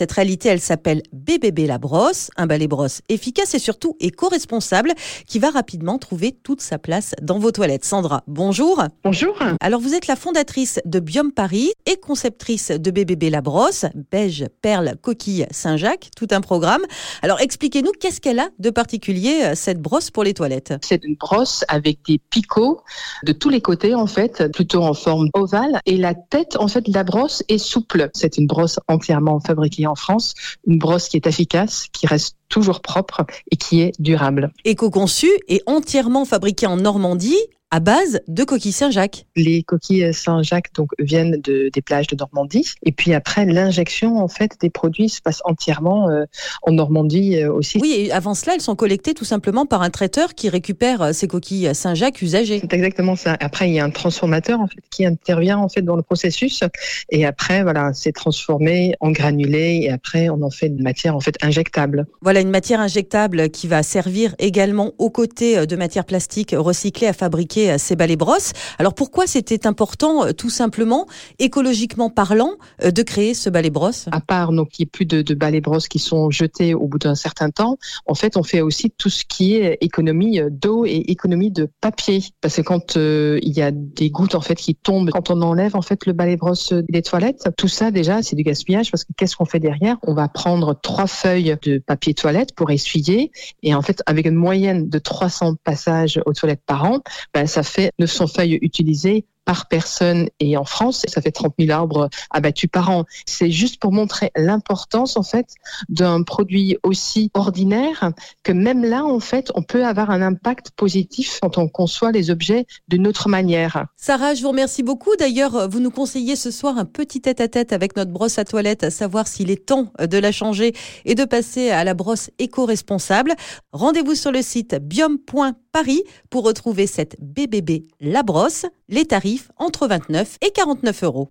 cette réalité, elle s'appelle BBB la brosse, un balai brosse efficace et surtout éco-responsable qui va rapidement trouver toute sa place dans vos toilettes. Sandra, bonjour. Bonjour. Alors vous êtes la fondatrice de Biome Paris et conceptrice de BBB la brosse, beige, perle, coquille, Saint-Jacques, tout un programme. Alors expliquez-nous qu'est-ce qu'elle a de particulier euh, cette brosse pour les toilettes? C'est une brosse avec des picots de tous les côtés en fait, plutôt en forme ovale et la tête en fait de la brosse est souple. C'est une brosse entièrement fabriquée en France, une brosse qui est efficace, qui reste toujours propre et qui est durable. Éco-conçue et entièrement fabriquée en Normandie à base de coquilles Saint-Jacques. Les coquilles Saint-Jacques donc viennent de, des plages de Normandie et puis après l'injection en fait des produits se passe entièrement euh, en Normandie euh, aussi. Oui, et avant cela, elles sont collectées tout simplement par un traiteur qui récupère euh, ces coquilles Saint-Jacques usagées. C'est exactement ça. Après, il y a un transformateur en fait qui intervient en fait dans le processus et après voilà, c'est transformé en granulé et après on en fait une matière en fait injectable. Voilà une matière injectable qui va servir également aux côtés de matières plastiques recyclées à fabriquer ces balais brosses. Alors pourquoi c'était important, euh, tout simplement, écologiquement parlant, euh, de créer ce balai brosse? À part donc qu'il n'y ait plus de, de balais brosses qui sont jetés au bout d'un certain temps, en fait, on fait aussi tout ce qui est économie d'eau et économie de papier. Parce que quand euh, il y a des gouttes en fait qui tombent, quand on enlève en fait le balai brosse des toilettes, tout ça déjà c'est du gaspillage parce que qu'est-ce qu'on fait derrière? On va prendre trois feuilles de papier toilette pour essuyer. Et en fait avec une moyenne de 300 passages aux toilettes par an, ben, ça fait 900 feuilles utilisées par personne et en France, ça fait 30 000 arbres abattus par an. C'est juste pour montrer l'importance en fait d'un produit aussi ordinaire que même là en fait on peut avoir un impact positif quand on conçoit les objets d'une autre manière. Sarah, je vous remercie beaucoup. D'ailleurs, vous nous conseillez ce soir un petit tête-à-tête avec notre brosse à toilette, à savoir s'il est temps de la changer et de passer à la brosse éco-responsable. Rendez-vous sur le site biome.paris pour retrouver cette BBB La Brosse. Les tarifs entre 29 et 49 euros.